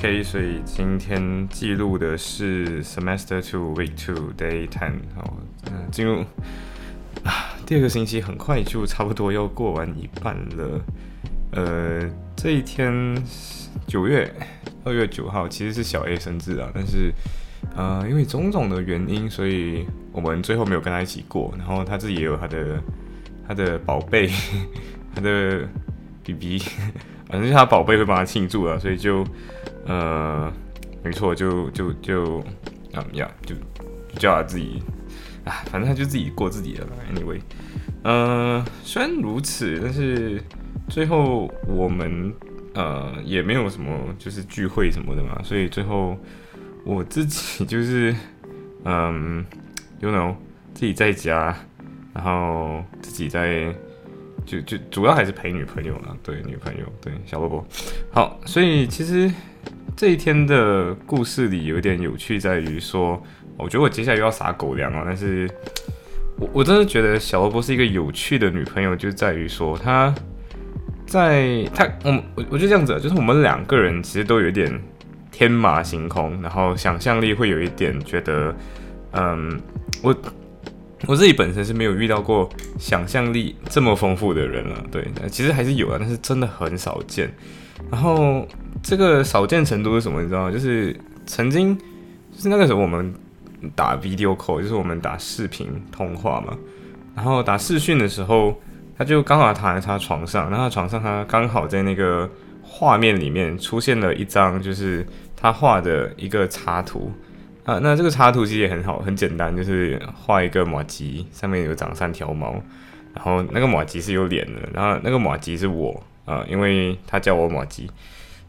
OK，所以今天记录的是 Semester Two Week Two Day Ten。好，嗯，进入啊第二个星期，很快就差不多要过完一半了。呃，这一天九月二月九号其实是小 A 生日啊，但是呃因为种种的原因，所以我们最后没有跟他一起过。然后他自己也有他的他的宝贝，他的 BB，反正是他宝贝会帮他庆祝啊，所以就。呃，没错，就就就啊呀，就叫他自己啊，反正他就自己过自己的了。Anyway，呃，虽然如此，但是最后我们呃也没有什么就是聚会什么的嘛，所以最后我自己 就是嗯，you know，自己在家，然后自己在就就主要还是陪女朋友了，对，女朋友，对，小萝卜。好，所以其实。这一天的故事里有点有趣，在于说，我觉得我接下来又要撒狗粮了。但是，我我真的觉得小萝卜是一个有趣的女朋友，就在于说，她在她，我我我就这样子，就是我们两个人其实都有点天马行空，然后想象力会有一点觉得，嗯，我我自己本身是没有遇到过想象力这么丰富的人了。对，其实还是有啊，但是真的很少见。然后这个少见程度是什么？你知道吗？就是曾经，就是那个时候我们打 video call，就是我们打视频通话嘛。然后打视讯的时候，他就刚好躺在他床上，然后床上他刚好在那个画面里面出现了一张，就是他画的一个插图啊。那这个插图其实也很好，很简单，就是画一个马吉，上面有长三条毛，然后那个马吉是有脸的，然后那个马吉是我。啊，因为他叫我马吉，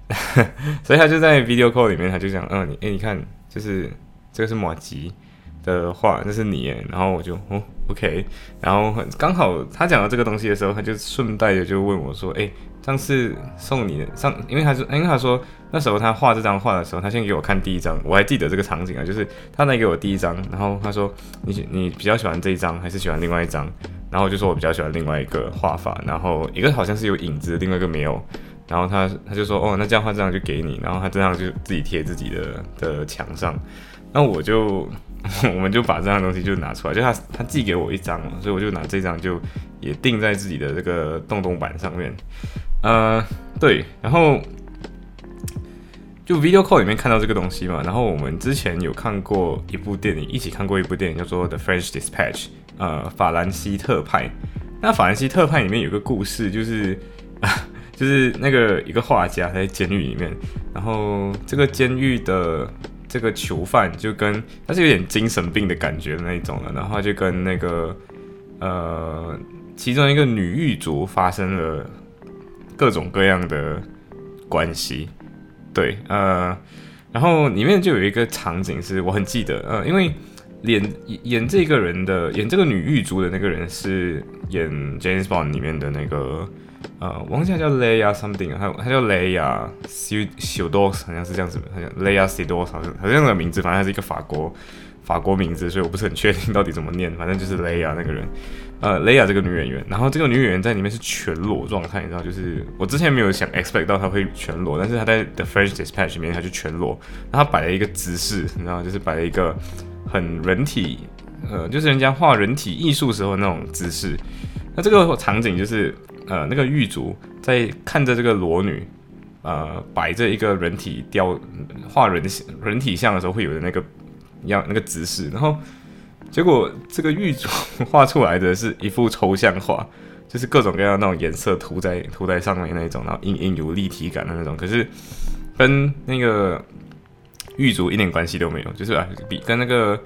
所以他就在 video call 里面，他就讲，嗯，你，哎，你看，就是这个是马吉的画，这是你，然后我就，哦，OK，然后刚好他讲到这个东西的时候，他就顺带的就问我说，哎，上次送你上，因为他说，因为他说那时候他画这张画的时候，他先给我看第一张，我还记得这个场景啊，就是他来给我第一张，然后他说，你你比较喜欢这一张，还是喜欢另外一张？然后我就说，我比较喜欢另外一个画法，然后一个好像是有影子，另外一个没有。然后他他就说，哦，那这样画这张就给你。然后他这样就自己贴自己的的墙上。那我就 我们就把这样东西就拿出来，就他他寄给我一张，所以我就拿这张就也钉在自己的这个洞洞板上面。呃，对，然后就 video call 里面看到这个东西嘛。然后我们之前有看过一部电影，一起看过一部电影叫做《The French Dispatch》。呃，法兰西特派。那法兰西特派里面有个故事，就是 就是那个一个画家在监狱里面，然后这个监狱的这个囚犯就跟他是有点精神病的感觉的那一种了，然后就跟那个呃其中一个女狱卒发生了各种各样的关系。对，呃，然后里面就有一个场景是我很记得，呃，因为。演演这个人的演这个女狱卒的那个人是演 James Bond 里面的那个呃，忘记叫 Leia something，他他叫 Leia s i d o s 好像是这样子，好像 Leia s i d o s 好像好像的名字，反正是一个法国法国名字，所以我不是很确定到底怎么念，反正就是 Leia 那个人，呃，Leia 这个女演员，然后这个女演员在里面是全裸状态，你知道，就是我之前没有想 expect 到她会全裸，但是她在 The French Dispatch 里面她就全裸，然后摆了一个姿势，你知道，就是摆了一个。很人体，呃，就是人家画人体艺术时候那种姿势。那这个场景就是，呃，那个狱卒在看着这个裸女，呃，摆着一个人体雕画人人体像的时候会有的那个样那个姿势。然后结果这个狱卒画出来的是一幅抽象画，就是各种各样那种颜色涂在涂在上面那种，然后隐隐有立体感的那种。可是跟那个。狱卒一点关系都没有，就是啊，比跟那个，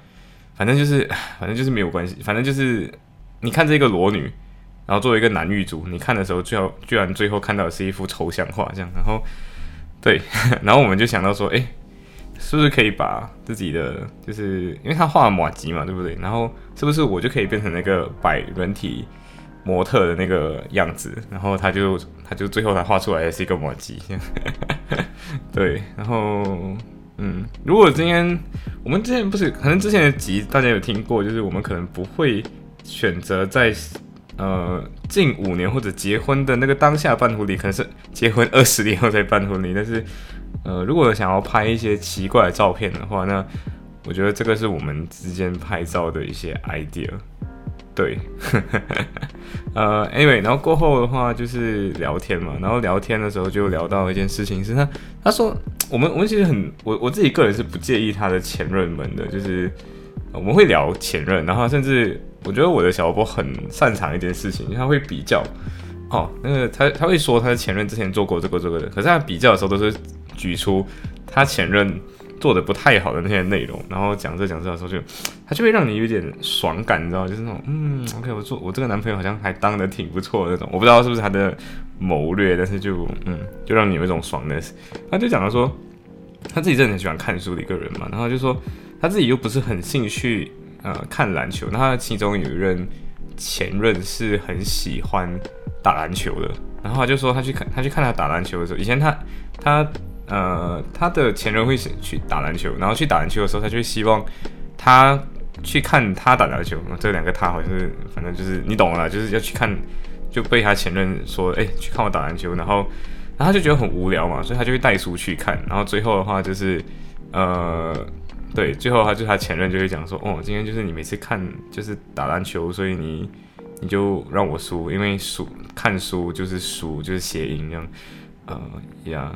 反正就是，反正就是没有关系，反正就是，你看这个裸女，然后作为一个男狱卒，你看的时候，最后居然最后看到的是一幅抽象画，这样，然后，对，然后我们就想到说，哎，是不是可以把自己的，就是因为他画马吉嘛，对不对？然后是不是我就可以变成那个摆人体模特的那个样子？然后他就他就最后他画出来的是一个马吉，对。然后嗯，如果今天我们之前不是可能之前的集大家有听过，就是我们可能不会选择在呃近五年或者结婚的那个当下办婚礼，可能是结婚二十年后再办婚礼，但是。呃，如果想要拍一些奇怪的照片的话，那我觉得这个是我们之间拍照的一些 idea。对，呃，anyway，然后过后的话就是聊天嘛，然后聊天的时候就聊到一件事情，是他他说我们我们其实很我我自己个人是不介意他的前任们的，就是我们会聊前任，然后甚至我觉得我的小波很擅长一件事情，他会比较哦，那个他他会说他的前任之前做过这个这个的，可是他比较的时候都是。举出他前任做的不太好的那些内容，然后讲这讲这的时候，就他就会让你有点爽感，你知道就是那种嗯，OK，我做我这个男朋友好像还当的挺不错那种，我不知道是不是他的谋略，但是就嗯，就让你有一种爽的。他就讲到说，他自己真的很喜欢看书的一个人嘛，然后就说他自己又不是很兴趣呃看篮球，那他其中有一任前任是很喜欢打篮球的，然后他就说他去看他去看他打篮球的时候，以前他他。呃，他的前任会去打篮球，然后去打篮球的时候，他就会希望他去看他打篮球。这两个他好像是，反正就是你懂了，就是要去看，就被他前任说，哎，去看我打篮球。然后，然后他就觉得很无聊嘛，所以他就会带书去看。然后最后的话就是，呃，对，最后他就他前任就会讲说，哦，今天就是你每次看就是打篮球，所以你你就让我输，因为输看书就是输，就是谐音这样。呃呀，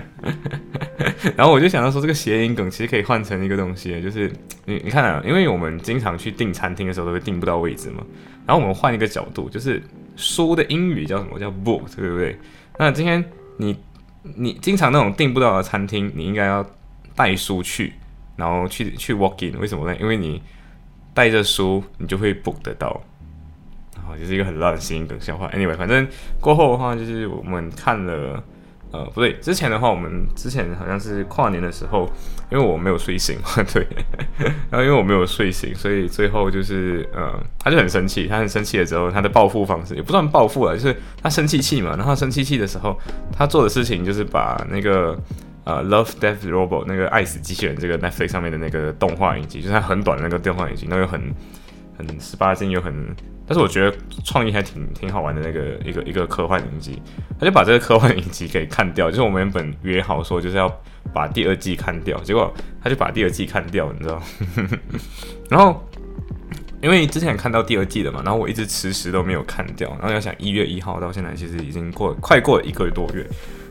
然后我就想到说，这个谐音梗其实可以换成一个东西，就是你你看啊，因为我们经常去订餐厅的时候都会订不到位置嘛，然后我们换一个角度，就是书的英语叫什么？叫 book，对不对？那今天你你经常那种订不到的餐厅，你应该要带书去，然后去去 walk in，为什么呢？因为你带着书，你就会 book 得到。然后就是一个很烂的谐音梗笑话。Anyway，反正过后的话，就是我们看了，呃，不对，之前的话，我们之前好像是跨年的时候，因为我没有睡醒，对，然后因为我没有睡醒，所以最后就是，呃，他就很生气，他很生气的时候，他的报复方式也不算报复了，就是他生气气嘛，然后生气气的时候，他做的事情就是把那个呃《Love Death Robot》那个爱死机器人这个 Netflix 上面的那个动画影集，就是它很短的那个动画影集，然后又很很十八禁又很。但是我觉得创意还挺挺好玩的那个一个一个科幻影集，他就把这个科幻影集给看掉，就是我们原本约好说就是要把第二季看掉，结果他就把第二季看掉，你知道？然后因为之前看到第二季的嘛，然后我一直迟迟都没有看掉，然后要想一月一号到现在其实已经过快过了一个多月，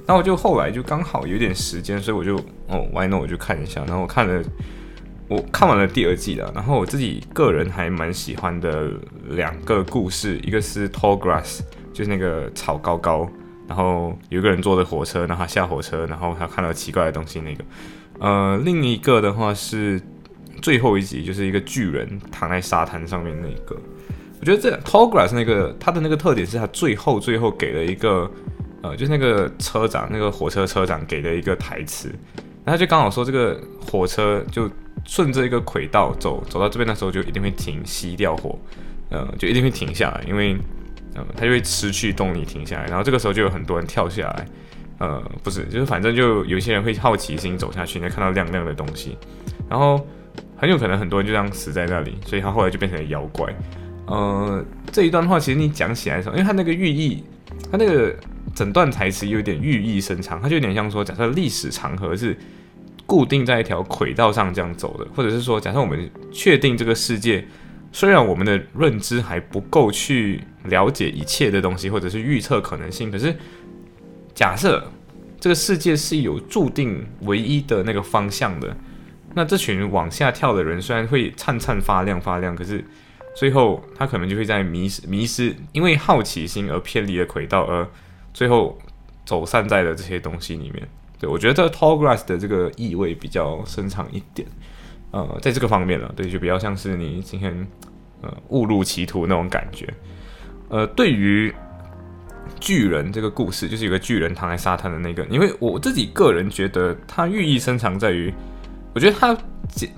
然后我就后来就刚好有点时间，所以我就哦，Why not？我就看一下，然后我看了。我看完了第二季了，然后我自己个人还蛮喜欢的两个故事，一个是 Tall Grass，就是那个草高高，然后有一个人坐着火车，然后他下火车，然后他看到奇怪的东西那个。呃，另一个的话是最后一集，就是一个巨人躺在沙滩上面那个。我觉得这 Tall Grass 那个它的那个特点是它最后最后给了一个，呃，就是那个车长那个火车车长给的一个台词，然后就刚好说这个火车就。顺着一个轨道走，走到这边的时候就一定会停，熄掉火，呃，就一定会停下来，因为，呃，它就会失去动力停下来。然后这个时候就有很多人跳下来，呃，不是，就是反正就有些人会好奇心走下去，你看到亮亮的东西，然后很有可能很多人就这样死在那里，所以他后来就变成了妖怪。呃，这一段话其实你讲起来的时候，因为它那个寓意，它那个整段台词有点寓意深长，它就有点像说，假设历史长河是。固定在一条轨道上这样走的，或者是说，假设我们确定这个世界，虽然我们的认知还不够去了解一切的东西，或者是预测可能性，可是假设这个世界是有注定唯一的那个方向的，那这群往下跳的人虽然会灿灿发亮发亮，可是最后他可能就会在迷失迷失，因为好奇心而偏离了轨道，而最后走散在了这些东西里面。对，我觉得这 tall grass 的这个意味比较深长一点，呃，在这个方面了，对，就比较像是你今天呃误入歧途那种感觉。呃，对于巨人这个故事，就是有个巨人躺在沙滩的那个，因为我自己个人觉得它寓意深长在于，我觉得它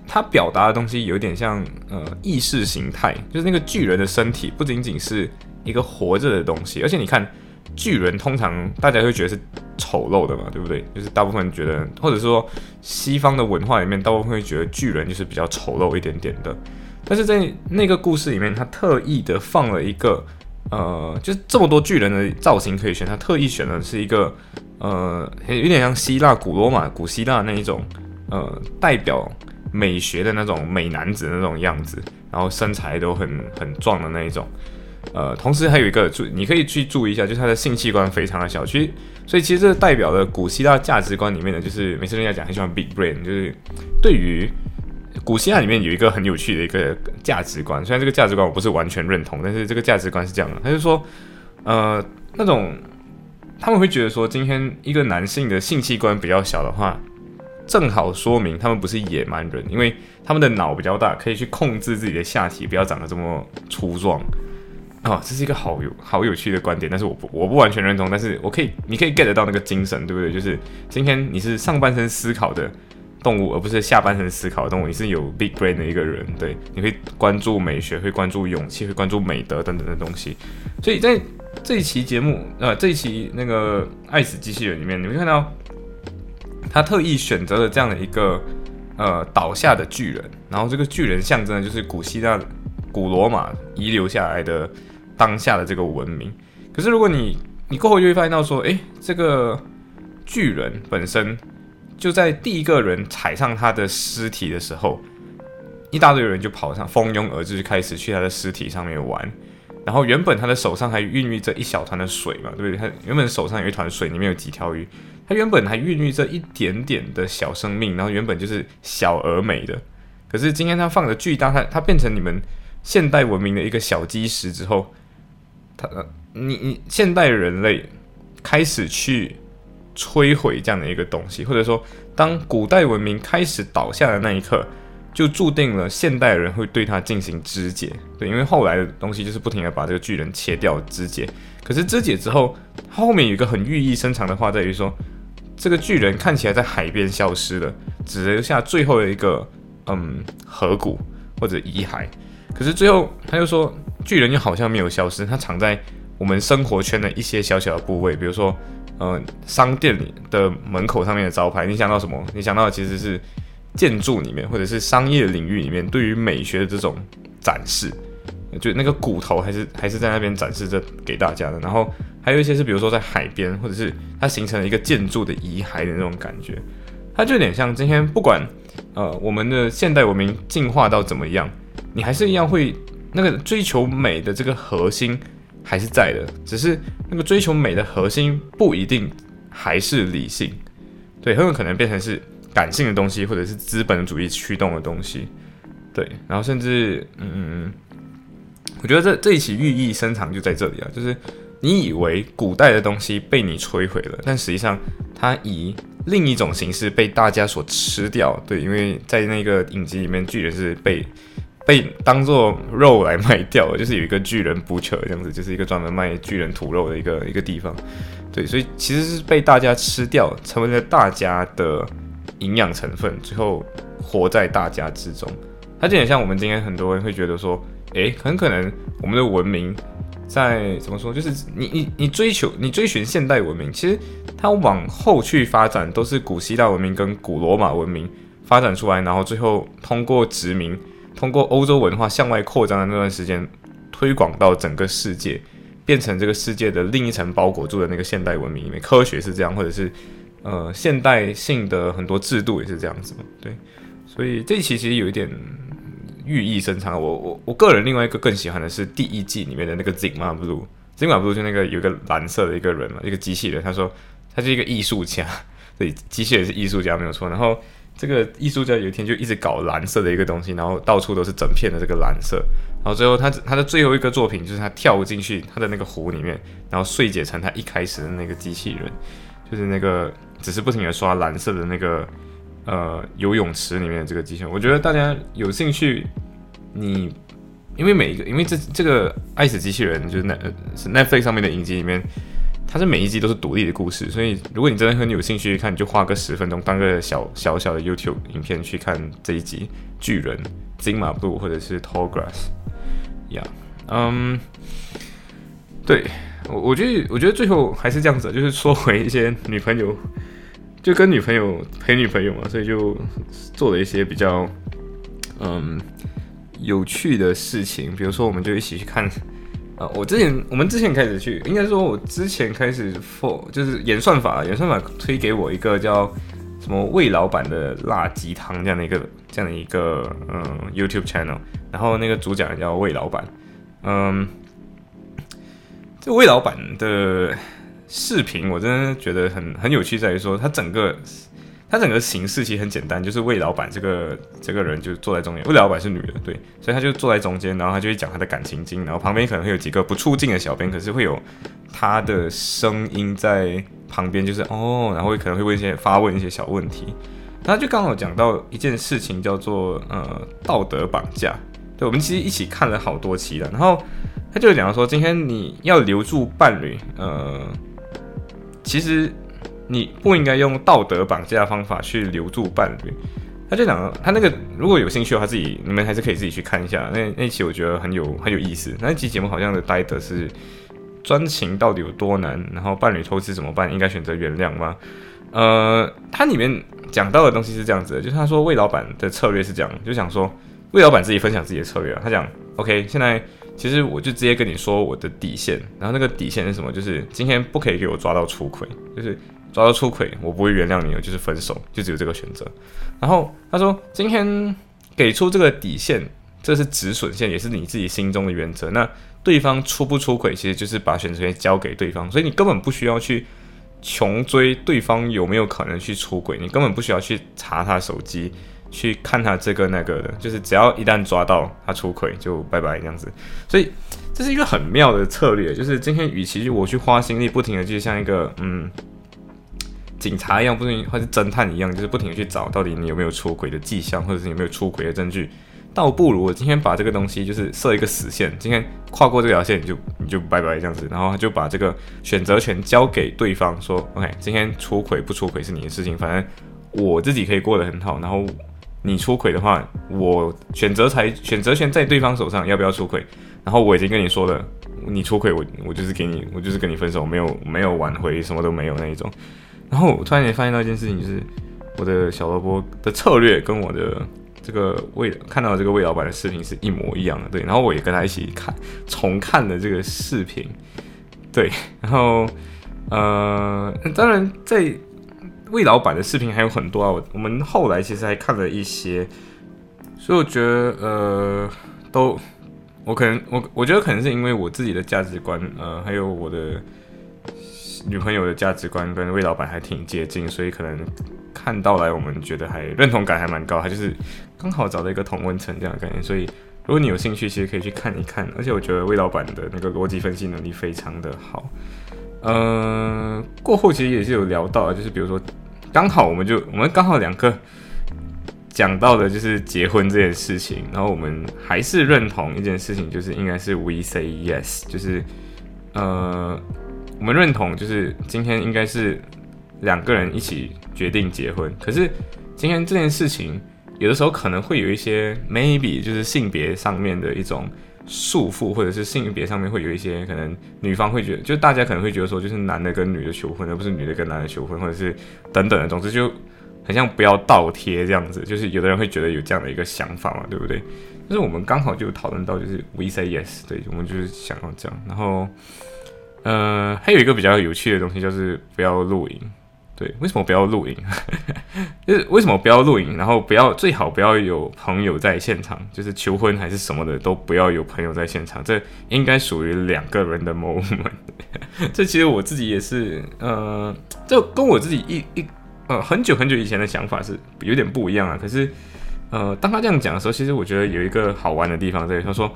它表达的东西有点像呃意识形态，就是那个巨人的身体不仅仅是一个活着的东西，而且你看巨人通常大家会觉得是丑陋的嘛，对不对？就是大部分觉得，或者说西方的文化里面，大部分会觉得巨人就是比较丑陋一点点的，但是在那个故事里面，他特意的放了一个。呃，就是这么多巨人的造型可以选，他特意选的是一个呃，有点像希腊、古罗马、古希腊那一种呃，代表美学的那种美男子那种样子，然后身材都很很壮的那一种。呃，同时还有一个注，你可以去注意一下，就是他的性器官非常的小，其实所以其实这代表了古希腊价值观里面的，就是每次人家讲很喜欢 big brain，就是对于。古希腊里面有一个很有趣的一个价值观，虽然这个价值观我不是完全认同，但是这个价值观是这样的，他就说，呃，那种他们会觉得说，今天一个男性的性器官比较小的话，正好说明他们不是野蛮人，因为他们的脑比较大，可以去控制自己的下体，不要长得这么粗壮。啊，这是一个好有好有趣的观点，但是我不我不完全认同，但是我可以你可以 get 到那个精神，对不对？就是今天你是上半身思考的。动物，而不是下半身思考的动物。你是有 big brain 的一个人，对，你会关注美学，会关注勇气，会关注美德等等的东西。所以在这一期节目，呃，这一期那个爱死机器人里面，你会看到他特意选择了这样的一个呃倒下的巨人，然后这个巨人象征的就是古希腊、古罗马遗留下来的当下的这个文明。可是如果你你过后就会发现到说，诶，这个巨人本身。就在第一个人踩上他的尸体的时候，一大堆人就跑上，蜂拥而至，就开始去他的尸体上面玩。然后原本他的手上还孕育着一小团的水嘛，对不对？他原本手上有一团水，里面有几条鱼。他原本还孕育着一点点的小生命，然后原本就是小而美的。可是今天他放的巨大，他他变成你们现代文明的一个小基石之后，他你你现代人类开始去。摧毁这样的一个东西，或者说，当古代文明开始倒下的那一刻，就注定了现代人会对它进行肢解。对，因为后来的东西就是不停的把这个巨人切掉肢解。可是肢解之后，后面有一个很寓意深长的话，在于说，这个巨人看起来在海边消失了，只留下最后的一个嗯河谷或者遗骸。可是最后他又说，巨人又好像没有消失，它藏在我们生活圈的一些小小的部位，比如说。呃，商店里的门口上面的招牌，你想到什么？你想到其实是建筑里面或者是商业领域里面对于美学的这种展示，就那个骨头还是还是在那边展示着给大家的。然后还有一些是比如说在海边，或者是它形成了一个建筑的遗骸的那种感觉，它就有点像今天不管呃我们的现代文明进化到怎么样，你还是一样会那个追求美的这个核心。还是在的，只是那个追求美的核心不一定还是理性，对，很有可能变成是感性的东西，或者是资本主义驱动的东西，对，然后甚至，嗯嗯嗯，我觉得这这一起寓意深长就在这里啊，就是你以为古代的东西被你摧毁了，但实际上它以另一种形式被大家所吃掉，对，因为在那个影集里面，巨人是被。被当做肉来卖掉，就是有一个巨人 butcher 这样子，就是一个专门卖巨人土肉的一个一个地方。对，所以其实是被大家吃掉，成为了大家的营养成分，最后活在大家之中。它就很像我们今天很多人会觉得说，诶，很可能我们的文明在怎么说，就是你你你追求你追寻现代文明，其实它往后去发展都是古希腊文明跟古罗马文明发展出来，然后最后通过殖民。通过欧洲文化向外扩张的那段时间，推广到整个世界，变成这个世界的另一层包裹住的那个现代文明里面。科学是这样，或者是呃现代性的很多制度也是这样子嘛？对，所以这其实有一点寓意深长。我我我个人另外一个更喜欢的是第一季里面的那个 Zima Blue，Zima Blue 就那个有一个蓝色的一个人嘛，一个机器人。他说他是一个艺术家，对，机器人是艺术家没有错。然后。这个艺术家有一天就一直搞蓝色的一个东西，然后到处都是整片的这个蓝色，然后最后他他的最后一个作品就是他跳进去他的那个湖里面，然后碎解成他一开始的那个机器人，就是那个只是不停的刷蓝色的那个呃游泳池里面的这个机器人。我觉得大家有兴趣，你因为每一个因为这这个爱死机器人就是那是 Netflix 上面的影集里面，它是每一集都是独立的故事，所以如果你真的很有兴趣看，你就花个十分钟当个小小小的 YouTube 影片去看这一集巨人金马布或者是 Tall Grass。呀，嗯，对我我觉得我觉得最后还是这样子，就是说回一些女朋友，就跟女朋友陪女朋友嘛，所以就做了一些比较嗯有趣的事情，比如说我们就一起去看。啊，我之前我们之前开始去，应该说我之前开始 for 就是演算法，演算法推给我一个叫什么魏老板的辣鸡汤这样的一个这样的一个嗯 YouTube channel，然后那个主讲人叫魏老板，嗯，这魏老板的视频我真的觉得很很有趣，在于说他整个。它整个形式其实很简单，就是魏老板这个这个人就坐在中间，魏老板是女的，对，所以他就坐在中间，然后他就会讲他的感情经，然后旁边可能会有几个不出镜的小编，可是会有他的声音在旁边，就是哦，然后可能会问一些发问一些小问题，他就刚好讲到一件事情叫做呃道德绑架，对，我们其实一起看了好多期了，然后他就讲说，今天你要留住伴侣，呃，其实。你不应该用道德绑架方法去留住伴侣。他就讲，他那个如果有兴趣的话，自己你们还是可以自己去看一下。那那期我觉得很有很有意思。那期节目好像的带的是专情到底有多难，然后伴侣偷吃怎么办？应该选择原谅吗？呃，它里面讲到的东西是这样子的，就是他说魏老板的策略是这样，就想说魏老板自己分享自己的策略啊。他讲，OK，现在其实我就直接跟你说我的底线，然后那个底线是什么？就是今天不可以给我抓到出轨，就是。抓到出轨，我不会原谅你，就是分手，就只有这个选择。然后他说，今天给出这个底线，这是止损线，也是你自己心中的原则。那对方出不出轨，其实就是把选择权交给对方，所以你根本不需要去穷追对方有没有可能去出轨，你根本不需要去查他手机，去看他这个那个的，就是只要一旦抓到他出轨，就拜拜这样子。所以这是一个很妙的策略，就是今天与其我去花心力，不停的就像一个嗯。警察一样，不是，或是侦探一样，就是不停的去找到底你有没有出轨的迹象，或者是有没有出轨的证据。倒不如我今天把这个东西就是设一个死线，今天跨过这条线，你就你就拜拜这样子，然后就把这个选择权交给对方，说 OK，今天出轨不出轨是你的事情，反正我自己可以过得很好。然后你出轨的话，我选择才选择权在对方手上，要不要出轨？然后我已经跟你说了，你出轨，我我就是给你，我就是跟你分手，没有没有挽回，什么都没有那一种。然后我突然间发现到一件事情，就是我的小萝卜的策略跟我的这个魏看到这个魏老板的视频是一模一样的，对。然后我也跟他一起看重看了这个视频，对。然后呃，当然在魏老板的视频还有很多啊，我我们后来其实还看了一些，所以我觉得呃，都我可能我我觉得可能是因为我自己的价值观，呃，还有我的。女朋友的价值观跟魏老板还挺接近，所以可能看到来我们觉得还认同感还蛮高。他就是刚好找到一个同温层这样的概念，所以如果你有兴趣，其实可以去看一看。而且我觉得魏老板的那个逻辑分析能力非常的好。嗯，过后其实也是有聊到，就是比如说刚好我们就我们刚好两个讲到的就是结婚这件事情，然后我们还是认同一件事情，就是应该是 we say yes，就是呃。我们认同，就是今天应该是两个人一起决定结婚。可是今天这件事情，有的时候可能会有一些 maybe，就是性别上面的一种束缚，或者是性别上面会有一些可能女方会觉得，就大家可能会觉得说，就是男的跟女的求婚，而不是女的跟男的求婚，或者是等等的。总之就很像不要倒贴这样子，就是有的人会觉得有这样的一个想法嘛，对不对？就是我们刚好就讨论到，就是 we say yes，对我们就是想要这样，然后。呃，还有一个比较有趣的东西就是不要录影。对，为什么不要录影？就是为什么不要录影？然后不要最好不要有朋友在现场，就是求婚还是什么的都不要有朋友在现场。这应该属于两个人的 moment。这其实我自己也是，呃，这跟我自己一一呃很久很久以前的想法是有点不一样啊。可是，呃，当他这样讲的时候，其实我觉得有一个好玩的地方在，他说。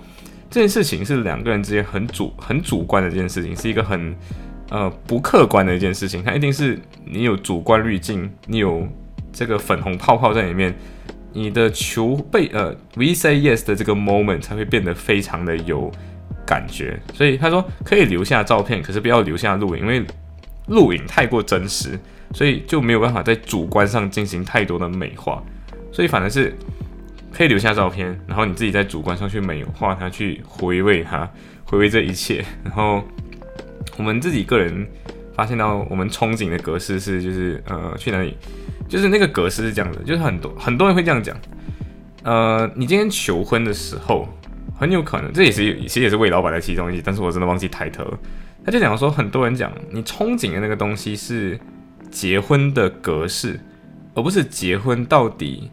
这件事情是两个人之间很主很主观的一件事情，是一个很呃不客观的一件事情。它一定是你有主观滤镜，你有这个粉红泡泡在里面，你的求被呃 we say yes 的这个 moment 才会变得非常的有感觉。所以他说可以留下照片，可是不要留下录影，因为录影太过真实，所以就没有办法在主观上进行太多的美化，所以反而是可以留下照片，然后你自己在主观上去美化它，去回味它，回味这一切。然后我们自己个人发现到，我们憧憬的格式是，就是呃，去哪里，就是那个格式是这样的，就是很多很多人会这样讲，呃，你今天求婚的时候，很有可能，这也是其实也是魏老板的其中一，但是我真的忘记抬头。他就讲说，很多人讲你憧憬的那个东西是结婚的格式，而不是结婚到底，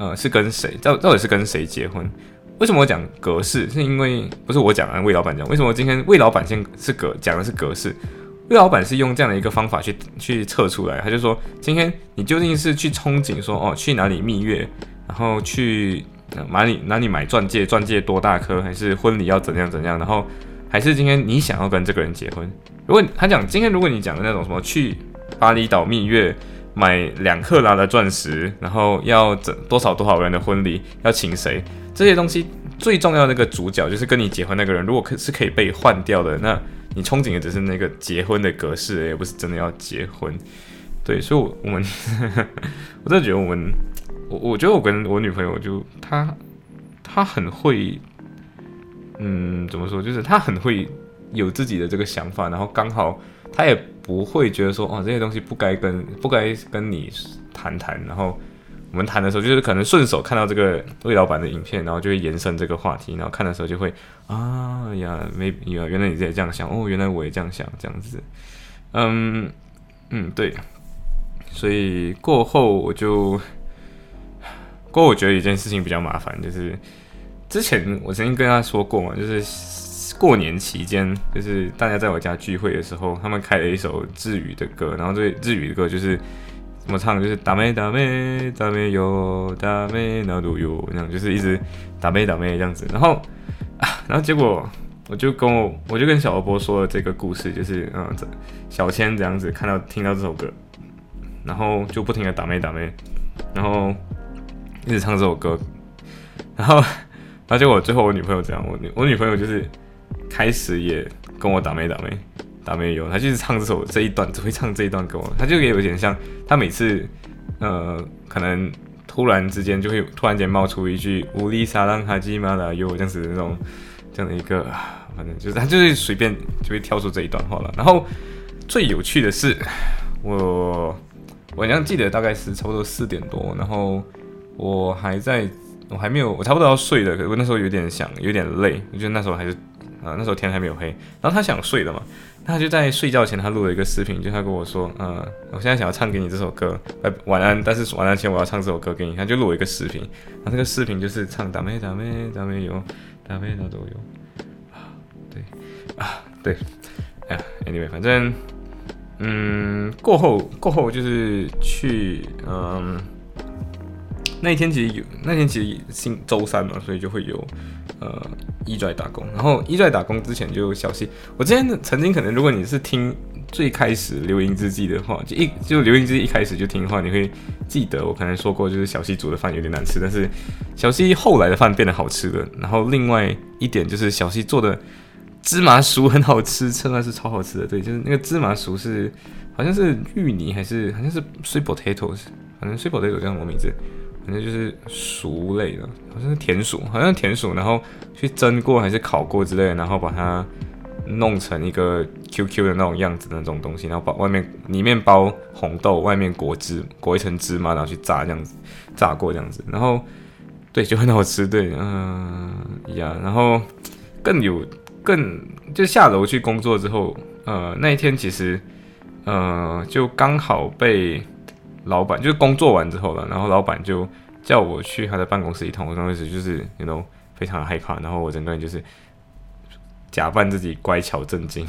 呃，是跟谁？到到底是跟谁结婚？为什么我讲格式？是因为不是我讲啊，魏老板讲。为什么今天魏老板先是格讲的是格式？魏老板是用这样的一个方法去去测出来。他就说，今天你究竟是去憧憬说，哦，去哪里蜜月，然后去哪里哪里买钻戒，钻戒多大颗，还是婚礼要怎样怎样？然后。还是今天你想要跟这个人结婚？如果他讲今天，如果你讲的那种什么去巴厘岛蜜月，买两克拉的钻石，然后要整多少多少人的婚礼，要请谁？这些东西最重要的那个主角就是跟你结婚那个人，如果可是可以被换掉的，那你憧憬的只是那个结婚的格式，也不是真的要结婚。对，所以，我我们我真的觉得我们，我我觉得我跟我女朋友就她她很会。嗯，怎么说？就是她很会有自己的这个想法，然后刚好她也不会觉得说，哦，这些东西不该跟不该跟你谈谈。然后我们谈的时候，就是可能顺手看到这个魏老板的影片，然后就会延伸这个话题。然后看的时候就会啊呀，没呀，原来你也这样想哦，原来我也这样想，这样子。嗯嗯，对。所以过后我就过后我觉得一件事情比较麻烦，就是。之前我曾经跟他说过嘛，就是过年期间，就是大家在我家聚会的时候，他们开了一首日语的歌，然后这日语的歌就是怎么唱，就是打咩打咩打咩哟打咩那都有那样，就是一直打咩打咩这样子。然后啊，然后结果我就跟我我就跟小波说了这个故事，就是嗯，小千这样子看到听到这首歌，然后就不停的打咩打咩，然后一直唱这首歌，然后。而且我最后我女朋友这样，我女我女朋友就是开始也跟我打没打没打没有，他就是唱这首这一段只会唱这一段给我，他就也有点像，他每次呃可能突然之间就会突然间冒出一句乌丽莎让哈基玛拉有这样子的那种这样的一个，反正就是他就是随便就会跳出这一段话了。然后最有趣的是，我我好像记得大概是差不多四点多，然后我还在。我还没有，我差不多要睡了，可是我那时候有点想，有点累。我觉得那时候还是，啊，那时候天还没有黑。然后他想睡了嘛，那他就在睡觉前，他录了一个视频，就他跟我说，嗯，我现在想要唱给你这首歌，呃，晚安。但是晚安前我要唱这首歌给你，他就录了一个视频。然后这个视频就是唱打咩打咩打咩有，打咩打都有。啊，对，啊，对，哎呀，anyway，反正，嗯，过后过后就是去，嗯。那一天其实有，那天其实星周三嘛，所以就会有，呃，一拽打工。然后一拽打工之前就有消息，我之前曾经可能，如果你是听最开始留音之记的话，就一就留音之记一开始就听的话，你会记得我可能说过，就是小西煮的饭有点难吃，但是小西后来的饭变得好吃了。然后另外一点就是小西做的芝麻薯很好吃，真的是超好吃的。对，就是那个芝麻薯是好像是芋泥还是好像是 sweet potatoes，反正 sweet potato 这样的名字。反正就是薯类的，好像是甜薯，好像是甜薯，然后去蒸过还是烤过之类，然后把它弄成一个 QQ 的那种样子的那种东西，然后把外面里面包红豆，外面裹汁裹一层芝麻，然后去炸这样子，炸过这样子，然后对就很好吃，对，嗯呀，然后更有更就下楼去工作之后，呃那一天其实呃就刚好被。老板就是工作完之后了，然后老板就叫我去他的办公室一趟。我刚开始就是那种非常害怕，然后我整个人就是假扮自己乖巧正经，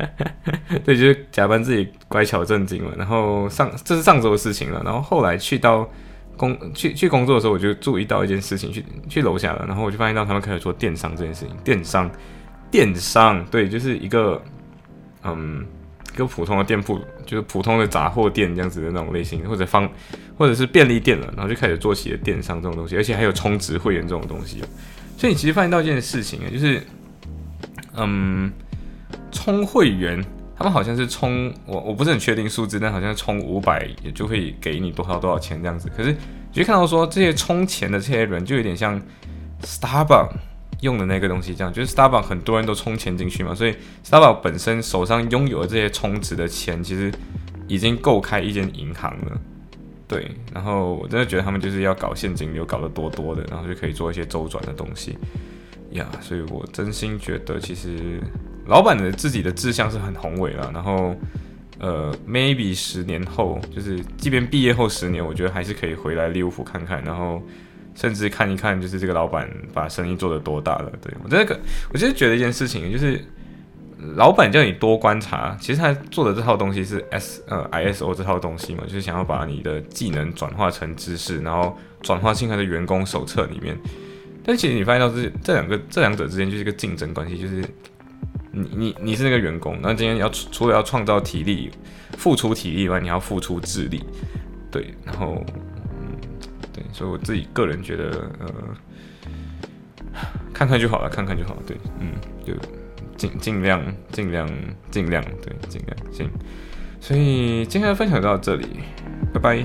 对，就是假扮自己乖巧正经嘛。然后上这是上周的事情了，然后后来去到工去去工作的时候，我就注意到一件事情，去去楼下了，然后我就发现到他们开始做电商这件事情。电商，电商，对，就是一个嗯。跟普通的店铺，就是普通的杂货店这样子的那种类型，或者方，或者是便利店了，然后就开始做起了电商这种东西，而且还有充值会员这种东西。所以你其实发现到一件事情啊，就是，嗯，充会员他们好像是充我我不是很确定数字，但好像充五百也就会给你多少多少钱这样子。可是你就看到说这些充钱的这些人就有点像 Starbucks 用的那个东西这样，就是 Starbucks 很多人都充钱进去嘛，所以 Starbucks 本身手上拥有的这些充值的钱，其实已经够开一间银行了。对，然后我真的觉得他们就是要搞现金流，搞得多多的，然后就可以做一些周转的东西呀。所以我真心觉得，其实老板的自己的志向是很宏伟了。然后，呃，maybe 十年后，就是即便毕业后十年，我觉得还是可以回来利物浦看看，然后甚至看一看，就是这个老板把生意做得多大了。对我这个，我就是觉得一件事情，就是。老板叫你多观察，其实他做的这套东西是 S 呃 ISO 这套东西嘛，就是想要把你的技能转化成知识，然后转化进他的员工手册里面。但其实你发现到这这两个这两者之间就是一个竞争关系，就是你你你是那个员工，那今天要除了要创造体力、付出体力以外，你要付出智力，对，然后，所以我自己个人觉得呃，看看就好了，看看就好，对，嗯就。尽尽量尽量尽量对尽量行，所以今天的分享到这里，拜拜。